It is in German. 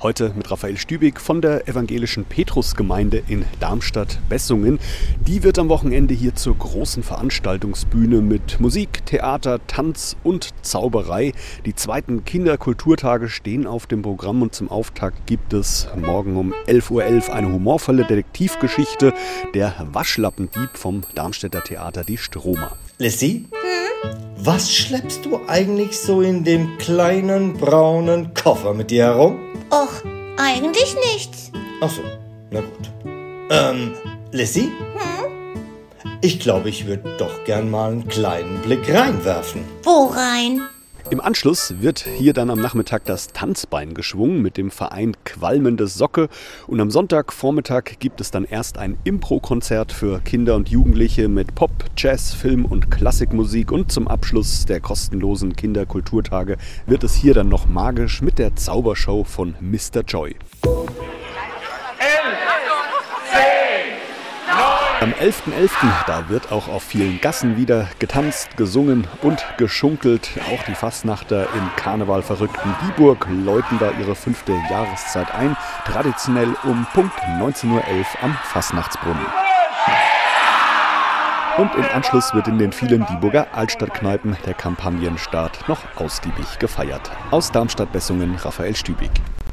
Heute mit Raphael Stübig von der evangelischen Petrusgemeinde in Darmstadt-Bessungen. Die wird am Wochenende hier zur großen Veranstaltungsbühne mit Musik, Theater, Tanz und Zauberei. Die zweiten Kinderkulturtage stehen auf dem Programm und zum Auftakt gibt es morgen um 11.11 Uhr eine humorvolle Detektivgeschichte, der Waschlappendieb vom Darmstädter Theater Die Stromer. Lissy, hm? was schleppst du eigentlich so in dem kleinen braunen Koffer mit dir herum? Och, eigentlich nichts. Ach so, na gut. Ähm, Lissy? Hm? Ich glaube, ich würde doch gern mal einen kleinen Blick reinwerfen. Wo rein? Im Anschluss wird hier dann am Nachmittag das Tanzbein geschwungen mit dem Verein Qualmende Socke und am Sonntagvormittag gibt es dann erst ein Impro-Konzert für Kinder und Jugendliche mit Pop, Jazz, Film und Klassikmusik und zum Abschluss der kostenlosen Kinderkulturtage wird es hier dann noch magisch mit der Zaubershow von Mr. Joy. Am 11.11. .11., da wird auch auf vielen Gassen wieder getanzt, gesungen und geschunkelt. Auch die Fastnachter im Karneval verrückten Dieburg läuten da ihre fünfte Jahreszeit ein. Traditionell um Punkt 19.11 Uhr am Fastnachtsbrunnen. Und im Anschluss wird in den vielen Dieburger Altstadtkneipen der Kampagnenstart noch ausgiebig gefeiert. Aus Darmstadt-Bessungen Raphael Stübig.